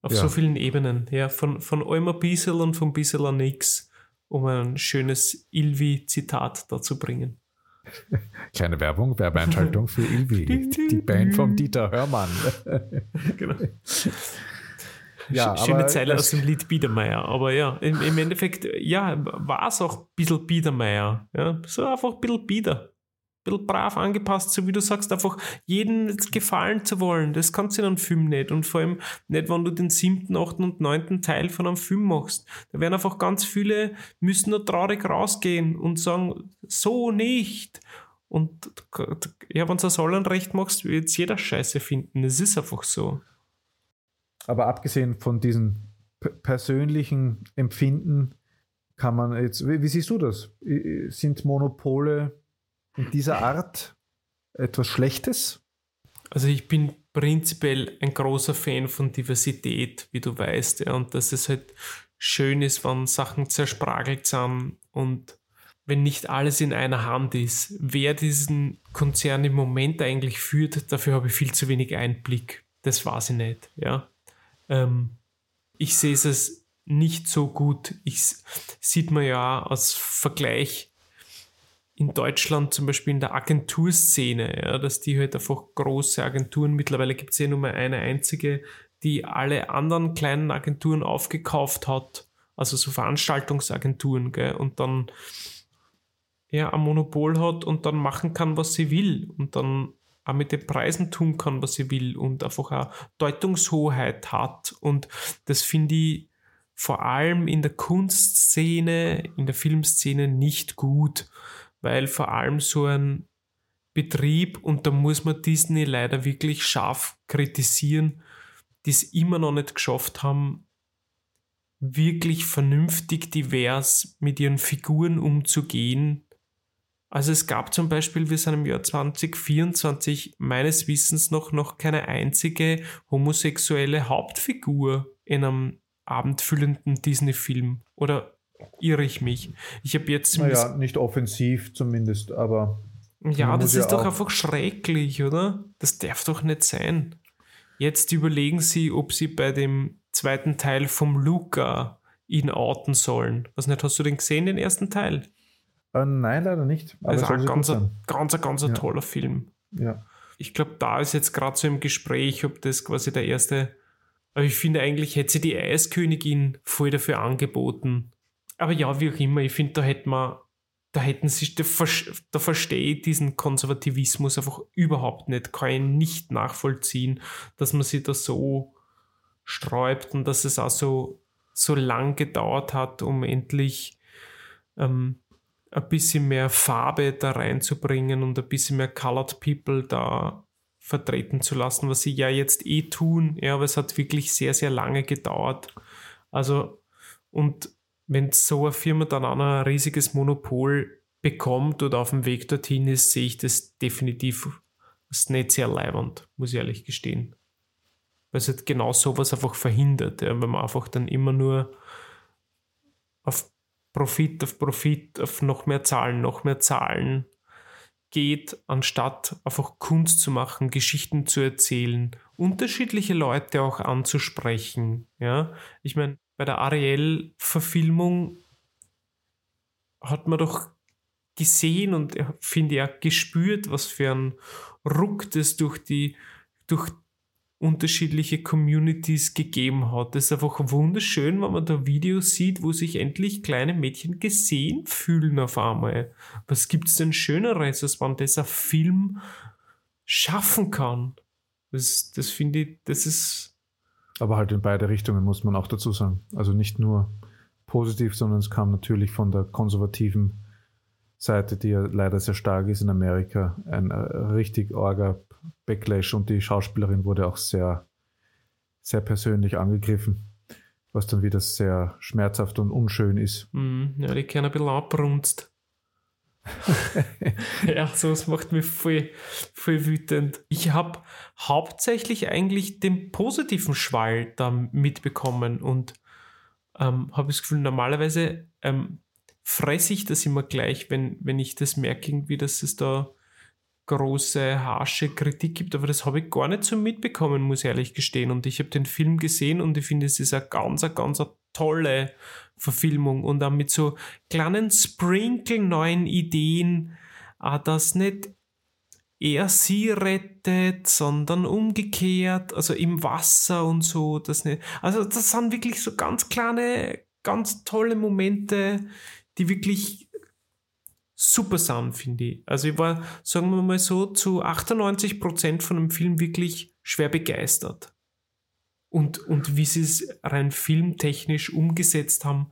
C: Auf
D: Ja.
C: so vielen Ebenen. Ja, von, von allem ein bisschen und von bisschen an nix, um ein schönes Ilvi-Zitat dazu bringen.
D: Kleine Werbung, Werbeeinschaltung für Ilvi, die Band von Dieter Hörmann.
C: Genau.
D: Ja,
C: Schöne Zeile aus dem Lied Biedermeier. Aber ja, im, im Endeffekt, ja, war es auch ein bisschen Biedermeier. Ja, so einfach ein bisschen Bieder. Ein bisschen brav angepasst, so wie du sagst, einfach jedem gefallen zu wollen. Das kannst du in einem Film nicht. Und vor allem nicht, wenn du den siebten, achten und neunten Teil von einem Film machst. Da werden einfach ganz viele, müssen nur traurig rausgehen und sagen, so nicht. Und ja, wenn du das allen recht machst, wird es jeder Scheiße finden. Es ist einfach so.
D: Aber abgesehen von diesen persönlichen Empfinden kann man jetzt, wie, wie siehst du das? Sind Monopole in dieser Art etwas Schlechtes?
C: Also ich bin prinzipiell ein großer Fan von Diversität, wie du weißt, ja, und dass es halt schön ist, wenn Sachen zerspragelt sind und wenn nicht alles in einer Hand ist. Wer diesen Konzern im Moment eigentlich führt, dafür habe ich viel zu wenig Einblick. Das weiß ich nicht, ja. Ähm, ich sehe es nicht so gut. Ich sieht man ja als Vergleich in Deutschland zum Beispiel in der Agenturszene, ja, dass die halt einfach große Agenturen, mittlerweile gibt es ja nur mal eine einzige, die alle anderen kleinen Agenturen aufgekauft hat, also so Veranstaltungsagenturen, gell, und dann ja ein Monopol hat und dann machen kann, was sie will und dann auch mit den Preisen tun kann, was sie will und einfach auch Deutungshoheit hat und das finde ich vor allem in der Kunstszene, in der Filmszene nicht gut, weil vor allem so ein Betrieb, und da muss man Disney leider wirklich scharf kritisieren, die es immer noch nicht geschafft haben, wirklich vernünftig divers mit ihren Figuren umzugehen. Also es gab zum Beispiel, wir sind im Jahr 2024 meines Wissens noch, noch keine einzige homosexuelle Hauptfigur in einem abendfüllenden Disney-Film. Oder irre ich mich? Ich habe jetzt
D: Naja, nicht offensiv zumindest, aber
C: ja, das
D: muss ja
C: ist doch einfach schrecklich, oder? Das darf doch nicht sein. Jetzt überlegen sie, ob sie bei dem zweiten Teil vom Luca ihn outen sollen. Was nicht, hast du den gesehen, den ersten Teil?
D: Äh, nein, leider nicht. Aber
C: Also ein ganz,
D: sein.
C: ganz, ganz ein
D: Ja.
C: toller Film.
D: Ja.
C: Ich glaube, da ist jetzt gerade so im Gespräch, ob das quasi der erste. Aber ich finde eigentlich, hätte sie die Eiskönigin voll dafür angeboten. Aber ja, wie auch immer, ich finde, da hätte man, da hätten sie, da, da verstehe ich diesen Konservativismus einfach überhaupt nicht, kann ich nicht nachvollziehen, dass man sich da so sträubt und dass es auch so, so lang gedauert hat, um endlich ähm, ein bisschen mehr Farbe da reinzubringen und ein bisschen mehr Colored People da vertreten zu lassen, was sie ja jetzt eh tun. Ja, aber es hat wirklich sehr, sehr lange gedauert. Also, und wenn so eine Firma dann auch noch ein riesiges Monopol bekommt oder auf dem Weg dorthin ist, sehe ich das definitiv als nicht sehr leibend, muss ich ehrlich gestehen. Weil es halt genau sowas einfach verhindert, ja, wenn man einfach dann immer nur Profit, auf Profit, auf noch mehr Zahlen, noch mehr Zahlen geht, anstatt einfach Kunst zu machen, Geschichten zu erzählen, unterschiedliche Leute auch anzusprechen. Ja, ich meine, bei der Ariel-Verfilmung hat man doch gesehen und finde ja gespürt, was für ein Ruck das durch die, durch unterschiedliche Communities gegeben hat. Das ist einfach wunderschön, wenn man da Videos sieht, wo sich endlich kleine Mädchen gesehen fühlen auf einmal. Was gibt es denn Schöneres, als wenn das ein Film schaffen kann? Das, das finde ich, das ist.
D: Aber halt in beide Richtungen, muss man auch dazu sagen. Also nicht nur positiv, sondern es kam natürlich von der konservativen Seite, die ja leider sehr stark ist in Amerika, ein äh, richtig arger Backlash und die Schauspielerin wurde auch sehr, sehr persönlich angegriffen, was dann wieder sehr schmerzhaft und unschön ist.
C: Mm, ja, die können ein bisschen abbrunst. ja, sowas macht mich voll, voll wütend. Ich habe hauptsächlich eigentlich den positiven Schwall da mitbekommen und ähm, habe das Gefühl, normalerweise ähm, fresse ich das immer gleich, wenn, wenn ich das merke, irgendwie, dass es da große, harsche Kritik gibt, aber das habe ich gar nicht so mitbekommen, muss ich ehrlich gestehen. Und ich habe den Film gesehen und ich finde, es ist eine ganz, eine ganz eine tolle Verfilmung und auch mit so kleinen Sprinkle neuen Ideen, dass nicht er sie rettet, sondern umgekehrt, also im Wasser und so, das nicht. Also das sind wirklich so ganz kleine, ganz tolle Momente, die wirklich super sind, finde ich. Also ich war, sagen wir mal so, zu 98 Prozent von dem Film wirklich schwer begeistert. Und, und wie sie es rein filmtechnisch umgesetzt haben,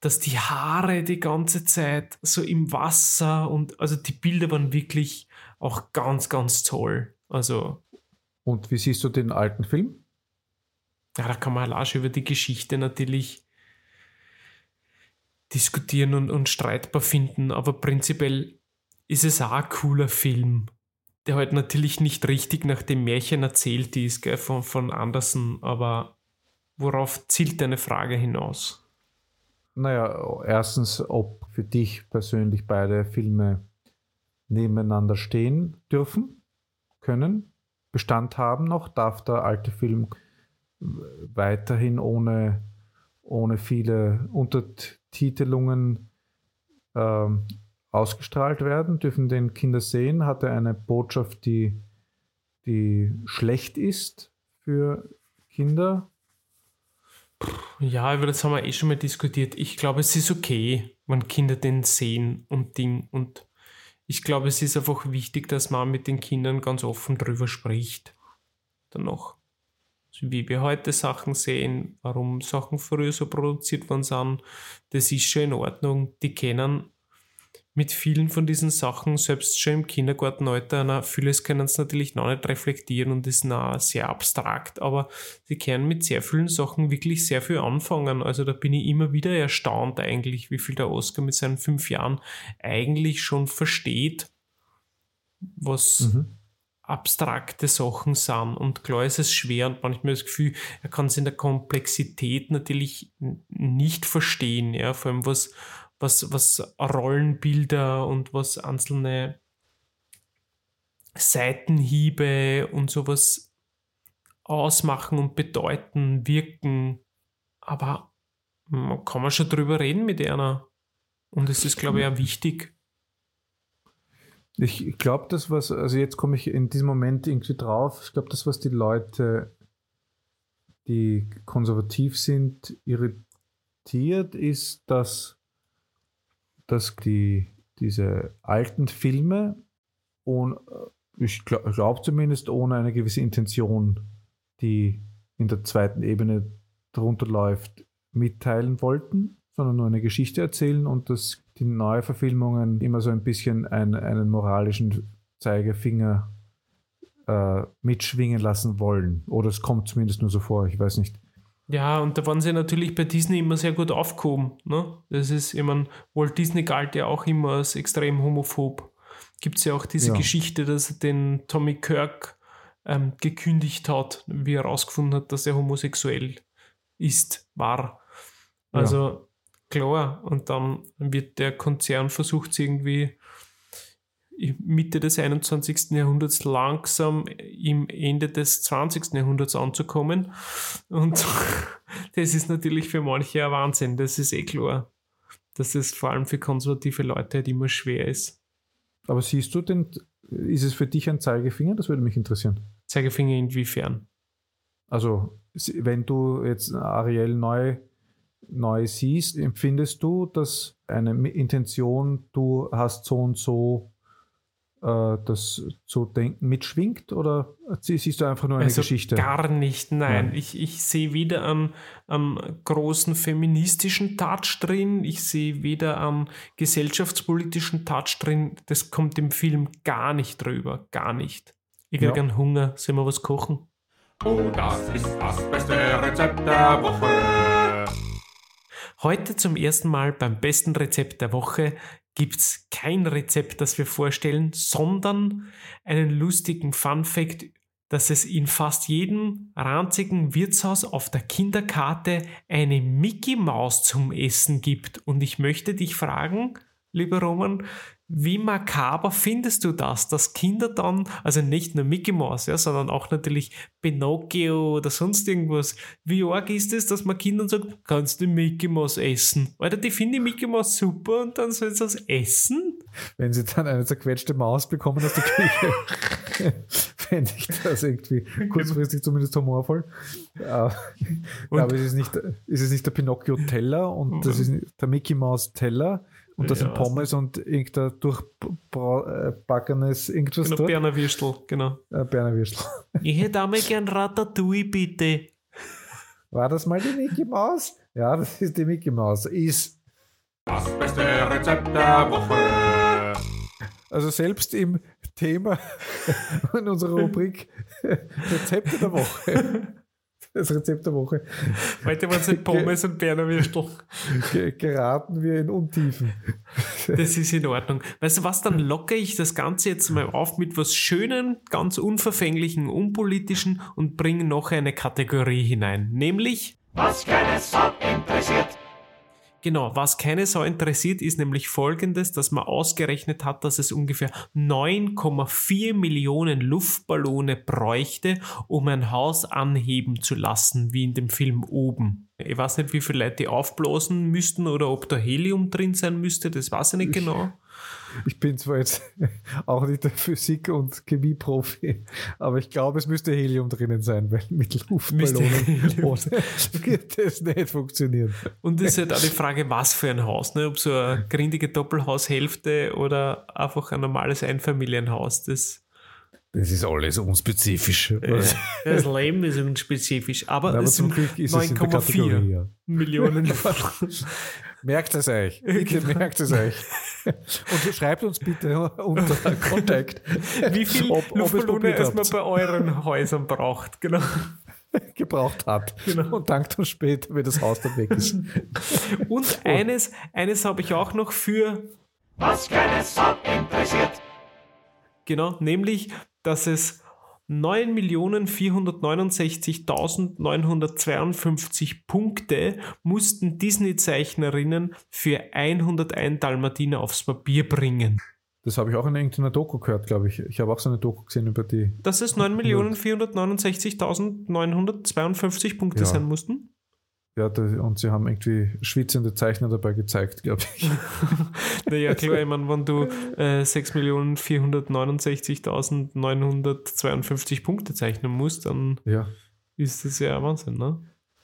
C: dass die Haare die ganze Zeit so im Wasser und also die Bilder waren wirklich auch ganz, ganz toll. Also.
D: Und wie siehst du den alten Film?
C: Ja, da kann man halt auch schon über die Geschichte natürlich diskutieren und, und streitbar finden, aber prinzipiell ist es auch ein cooler Film, der halt natürlich nicht richtig nach dem Märchen erzählt ist, gell, von, von Anderson, aber worauf zielt deine Frage hinaus?
D: Naja, erstens, ob für dich persönlich beide Filme nebeneinander stehen dürfen, können, Bestand haben noch, darf der alte Film weiterhin ohne, ohne viele Untertitelungen äh, ausgestrahlt werden, dürfen den Kinder sehen, hat er eine Botschaft, die, die schlecht ist für Kinder.
C: Ja, über das haben wir eh schon mal diskutiert. Ich glaube, es ist okay, wenn Kinder den sehen und Ding. Und ich glaube, es ist einfach wichtig, dass man mit den Kindern ganz offen drüber spricht. Danach wie wir heute Sachen sehen, warum Sachen früher so produziert worden sind, das ist schon in Ordnung. Die kennen mit vielen von diesen Sachen, selbst schon im Kindergartenalter, na, vieles können sie natürlich noch nicht reflektieren und ist na, sehr abstrakt, aber sie können mit sehr vielen Sachen wirklich sehr viel anfangen. Also da bin ich immer wieder erstaunt eigentlich, wie viel der Oscar mit seinen fünf Jahren eigentlich schon versteht, was, mhm abstrakte Sachen sind. Und klar ist es schwer und manchmal das Gefühl, er kann es in der Komplexität natürlich nicht verstehen, ja, vor allem was, was, was Rollenbilder und was einzelne Seitenhiebe und sowas ausmachen und bedeuten, wirken. Aber man kann man schon drüber reden mit einer. Und es ist, glaube ich, auch wichtig.
D: Ich glaube, das, was, also jetzt komme ich in diesem Moment irgendwie drauf, ich glaube, das, was die Leute, die konservativ sind, irritiert, ist, dass, dass die, diese alten Filme, und ich glaube glaub zumindest ohne eine gewisse Intention, die in der zweiten Ebene drunter läuft, mitteilen wollten, sondern nur eine Geschichte erzählen und dass die Neuverfilmungen immer so ein bisschen ein, einen moralischen Zeigefinger äh, mitschwingen lassen wollen. Oder es kommt zumindest nur so vor, ich weiß nicht.
C: Ja, und da waren sie natürlich bei Disney immer sehr gut aufgehoben. Ne? Das ist, ich meine, Walt Disney galt ja auch immer als extrem homophob. Gibt es ja auch diese ja. Geschichte, dass er den Tommy Kirk ähm, gekündigt hat, wie er herausgefunden hat, dass er homosexuell ist, war. Also klar. Und dann wird der Konzern versucht, irgendwie Mitte des 21. Jahrhunderts langsam im Ende des 20. Jahrhunderts anzukommen. Und das ist natürlich für manche ein Wahnsinn, das ist eh klar. dass es vor allem für konservative Leute halt immer schwer ist.
D: Aber siehst du denn, ist es für dich ein Zeigefinger? Das würde mich interessieren.
C: Zeigefinger inwiefern?
D: Also, wenn du jetzt Ariel neu, neu siehst, empfindest du, dass eine Intention, du hast so und so äh, das zu denken mitschwingt oder sie- siehst du einfach nur eine
C: also
D: Geschichte?
C: Gar nicht, nein.
D: Ja.
C: Ich, ich sehe weder am, am großen feministischen Touch drin, ich sehe weder am gesellschaftspolitischen Touch drin. Das kommt im Film gar nicht drüber, gar nicht. Ich
D: Ja.
C: einen Hunger, sollen wir was kochen?
E: Oh, das ist das beste Rezept der Woche.
C: Heute zum ersten Mal beim besten Rezept der Woche gibt es kein Rezept, das wir vorstellen, sondern einen lustigen Fun-Fact, dass es in fast jedem ranzigen Wirtshaus auf der Kinderkarte eine Mickey Maus zum Essen gibt. Und ich möchte dich fragen, lieber Roman, wie makaber findest du das, dass Kinder dann, also nicht nur Mickey Mouse, ja, sondern auch natürlich Pinocchio oder sonst irgendwas, wie arg ist es, dass man Kindern sagt, kannst du Mickey Mouse essen? Alter, die finden Mickey Mouse super und dann sollen sie das essen?
D: Wenn sie dann eine zerquetschte Maus bekommen aus der Küche, fände ich das irgendwie kurzfristig zumindest humorvoll. Aber,
C: Und-
D: aber es ist nicht, es ist nicht der Pinocchio Teller und das ist nicht der Mickey Mouse Teller und das
C: Ja.
D: sind Pommes und irgendein durchbackenes irgendwas
C: Genau,
D: dort.
C: Berner Würstel, genau.
D: Äh, Berner Würstel.
C: Ich hätte auch mal gern Ratatouille, bitte.
D: War das mal die Mickey Maus? Ja, das ist die Mickey Maus. Ist
E: Das beste Rezept der Woche.
D: also selbst im Thema in unserer Rubrik Rezepte der Woche. Das Rezept der Woche.
C: Heute waren es halt Pommes und Berner Würstel.
D: ge- geraten wir in Untiefen.
C: Das ist in Ordnung. Weißt du was, dann lockere ich das Ganze jetzt mal auf mit was Schönen, ganz Unverfänglichen, Unpolitischen und bringe noch eine Kategorie hinein. Nämlich,
E: Was keine Sau interessiert.
C: Genau, was keine Sau interessiert, ist nämlich folgendes, dass man ausgerechnet hat, dass es ungefähr 9,4 Millionen Luftballone bräuchte, um ein Haus anheben zu lassen, wie in dem Film oben. Ich weiß nicht, wie viele Leute die aufblasen müssten oder ob da Helium drin sein müsste, das weiß ich nicht genau.
D: Ich bin zwar jetzt auch nicht der Physik- und Chemieprofi, aber ich glaube, es müsste Helium drinnen sein, weil mit Luftballonen wird das nicht funktionieren.
C: Und es ist halt auch die Frage, was für ein Haus. Ne? Ob so eine grindige Doppelhaushälfte oder einfach ein normales Einfamilienhaus. Das,
D: Das ist alles unspezifisch.
C: das Leben ist unspezifisch. Aber,
D: aber
C: es
D: zum
C: sind
D: Glück ist es in der
C: 9,4
D: Kategorie. Ja.
C: Millionen.
D: Merkt es euch. Bitte merkt es euch. Und schreibt uns bitte unter Kontakt,
C: Wie viel
D: ob, ob es
C: Luftballone
D: probiert
C: es man bei euren Häusern braucht. Genau.
D: gebraucht hat.
C: Genau.
D: Und dankt uns später, wenn das Haus dann weg ist.
C: Und eines, eines habe ich auch noch für,
E: Was keine Sau interessiert.
C: genau, nämlich, dass es 9.469.952 Punkte mussten Disney-Zeichnerinnen für 101 Dalmatiner aufs Papier bringen.
D: Das habe ich auch in irgendeiner Doku gehört, glaube ich. Ich habe auch so eine Doku gesehen über die.
C: Dass es 9.469.952 Punkte
D: Ja.
C: sein mussten.
D: Ja, und sie haben irgendwie schwitzende Zeichner dabei gezeigt, glaube ich.
C: Naja, klar, ich meine, wenn du äh, 6.469.952 Punkte zeichnen musst, dann
D: Ja.
C: ist das ja Wahnsinn, ne?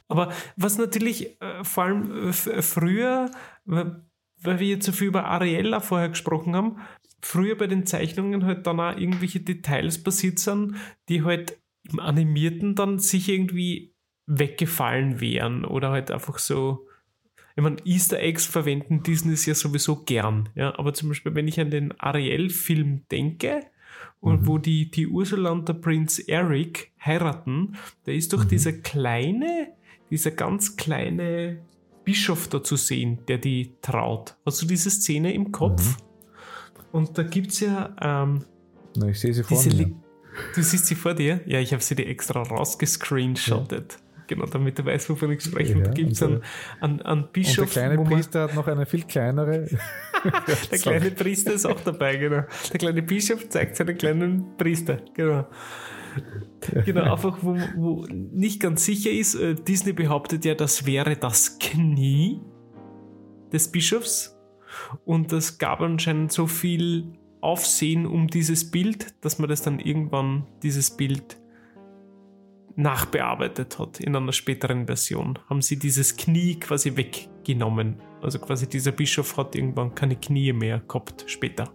C: Aber was natürlich äh, vor allem äh, äh, früher, weil wir jetzt so viel über Ariella vorher gesprochen haben, früher bei den Zeichnungen halt dann auch irgendwelche Details sind, die halt im Animierten dann sich irgendwie weggefallen wären oder halt einfach so. Ich meine, Easter Eggs verwenden Disney ja sowieso gern, ja, aber zum Beispiel, wenn ich an den Ariel-Film denke, und wo die, die Ursula und der Prinz Eric heiraten, da ist doch dieser kleine, dieser ganz kleine Bischof da zu sehen, der die traut. Hast du diese Szene im Kopf? Und da gibt es ja ähm,
D: Na, ich sehe sie vor mir.
C: Du siehst sie vor dir? Ja, ich habe sie dir extra rausgescreenshottet. Genau, damit du weißt, wovon ich spreche. Und
D: Ja,
C: da gibt es
D: und
C: einen, einen, einen
D: Und der
C: Bischof,
D: kleine Priester hat noch eine viel kleinere.
C: der kleine Priester ist auch dabei, genau. Der kleine Bischof zeigt seinen kleinen Priester, genau. Genau, einfach wo, wo nicht ganz sicher ist, äh, Disney behauptet ja, das wäre das Knie. des Bischofs. Und es gab anscheinend so viel Aufsehen um dieses Bild, dass man das dann irgendwann, dieses Bild, nachbearbeitet hat in einer späteren Version. Haben sie dieses Knie quasi weggenommen. Also quasi dieser Bischof hat irgendwann keine Knie mehr gehabt später.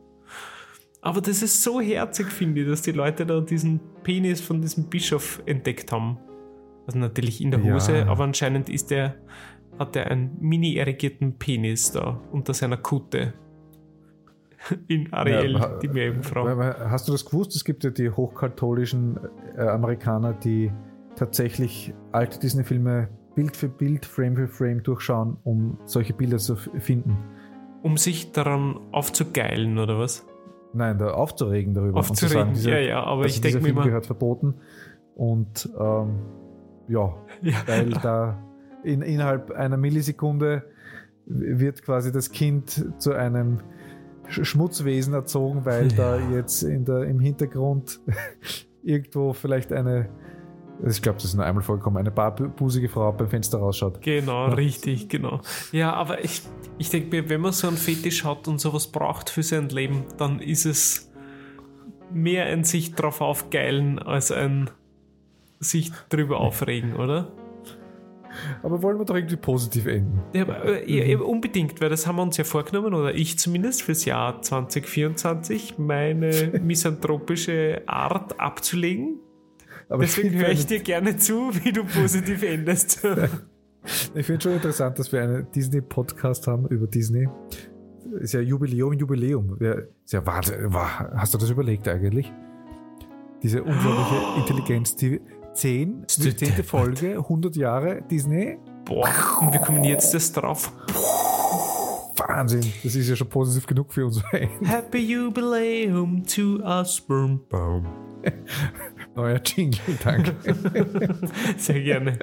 C: Aber das ist so herzig, finde ich, dass die Leute da diesen Penis von diesem Bischof entdeckt haben. Also natürlich in der Hose,
D: Ja.
C: aber anscheinend ist der, hat er einen mini erigierten Penis da unter seiner Kutte. In Ariel,
D: Ja,
C: die Meerjungfrau.
D: Hast du das gewusst? Es gibt ja die hochkatholischen äh, Amerikaner, die tatsächlich alte Disney-Filme Bild für Bild, Frame für Frame durchschauen, um solche Bilder zu finden.
C: Um sich daran aufzugeilen, oder was?
D: Nein, da aufzuregen darüber.
C: Aufzuregen,
D: sagen, dieser,
C: ja, ja, aber ich denke mir
D: Film
C: immer,
D: gehört verboten. Und ähm, ja,
C: Ja.
D: weil da in, innerhalb einer Millisekunde wird quasi das Kind zu einem Schmutzwesen erzogen, weil da jetzt der, im Hintergrund irgendwo vielleicht eine, ich glaube, das ist nur einmal vorgekommen, eine barbusige Frau beim Fenster rausschaut.
C: Genau,
D: Ja.
C: richtig, genau. Ja, aber ich, ich denke mir, wenn man so einen Fetisch hat und sowas braucht für sein Leben, dann ist es mehr ein sich drauf aufgeilen als ein sich drüber aufregen, oder?
D: Aber wollen wir doch irgendwie positiv enden.
C: Ja, aber, äh, ja, ja, unbedingt, weil das haben wir uns ja vorgenommen, oder ich zumindest fürs Jahr 2024, meine misanthropische Art abzulegen.
D: Aber
C: Deswegen höre ich dir gerne zu, wie du positiv endest.
D: Ich finde schon interessant, dass wir einen Disney-Podcast haben über Disney. Ist ja Jubiläum, Jubiläum. Ist ja Wahnsinn. Wah, Hast du das überlegt eigentlich? Diese unglaubliche Intelligenz, die 10, die
C: du
D: 10. Folge, 100 Jahre Disney.
C: Boah, und wie kommen jetzt das drauf?
D: Wahnsinn. Das ist ja schon positiv genug für uns.
C: Happy Jubiläum to us, Boom, boom.
D: Neuer Jingle, danke.
C: Sehr gerne.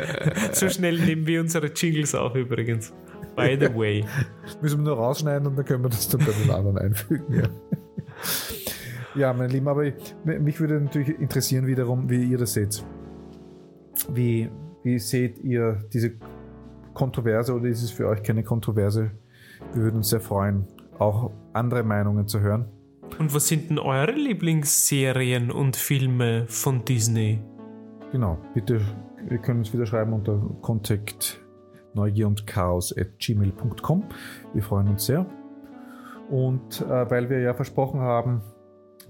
C: So schnell nehmen wir unsere Jingles auf übrigens. By the way.
D: Müssen wir nur rausschneiden und dann können wir das dann bei den anderen einfügen. Ja, ja meine Lieben, aber ich, mich würde natürlich interessieren wiederum, wie ihr das seht. Wie, wie seht ihr diese Kontroverse oder ist es für euch keine Kontroverse? Wir würden uns sehr freuen, auch andere Meinungen zu hören.
C: Und was sind denn eure Lieblingsserien und Filme von Disney?
D: Genau, bitte, ihr könnt uns wieder schreiben unter kontakt neugier und chaos at gmail.com. Wir freuen uns sehr. Und äh, weil wir ja versprochen haben,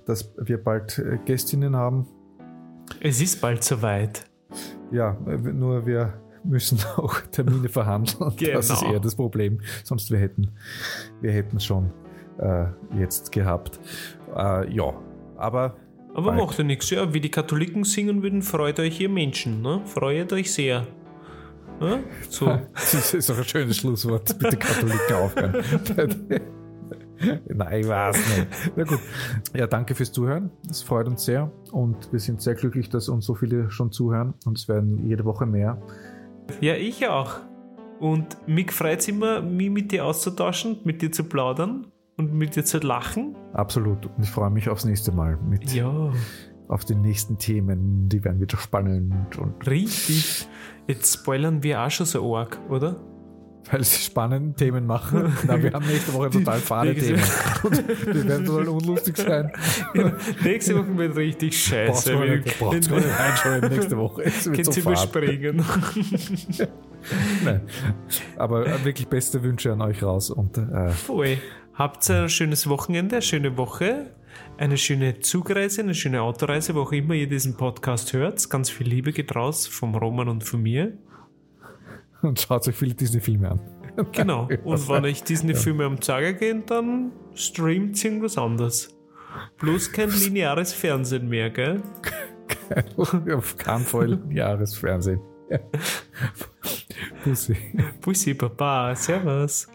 D: dass wir bald äh, Gästinnen haben,
C: Es ist bald soweit.
D: Ja, äh, nur wir müssen auch Termine verhandeln. Das ist
C: Genau.
D: eher das Problem. Sonst wir hätten wir hätten schon äh, jetzt gehabt. Äh, ja, aber
C: Aber
D: Bald.
C: macht ja nichts. Ja, wie die Katholiken singen würden, freut euch ihr Menschen. Ne? Freut euch sehr. Ja? So.
D: Das ist auch ein schönes Schlusswort. Bitte Katholiken aufhören. Nein, ich weiß nicht. Na gut. Ja, danke fürs Zuhören. Es freut uns sehr und wir sind sehr glücklich, dass uns so viele schon zuhören und es werden jede Woche mehr.
C: Ja, ich auch. Und mich freut es immer, mich mit dir auszutauschen, mit dir zu plaudern und mit dir zu lachen.
D: Absolut. Und ich freue mich aufs nächste Mal mit
C: Ja,
D: auf die nächsten Themen. Die werden wieder spannend und
C: richtig. Jetzt spoilern wir auch schon so arg, oder?
D: Weil sie spannende Themen machen. Na, wir haben nächste Woche total fade
C: die-
D: Themen. Wir werden total unlustig sein.
C: Nächste Woche wird richtig scheiße.
D: gar
C: Wir
D: nicht, reinschauen nächste Woche. Es wird
C: Könnt
D: so
C: überspringen.
D: Nein. Aber äh, wirklich beste Wünsche an euch raus und äh,
C: Voll. Habt ein schönes Wochenende, eine schöne Woche, eine schöne Zugreise, eine schöne Autoreise, wo auch immer ihr diesen Podcast hört. Ganz viel Liebe geht raus vom Roman und von mir.
D: Und schaut euch viele Disney-Filme an.
C: Genau. Und wenn euch Disney-Filme am Zager gehen, dann streamt irgendwas anderes. Bloß kein lineares Fernsehen mehr, gell?
D: Auf keinen Fall Jahresfernsehen. Ja. Pussy.
C: Bussi, Baba, Servus.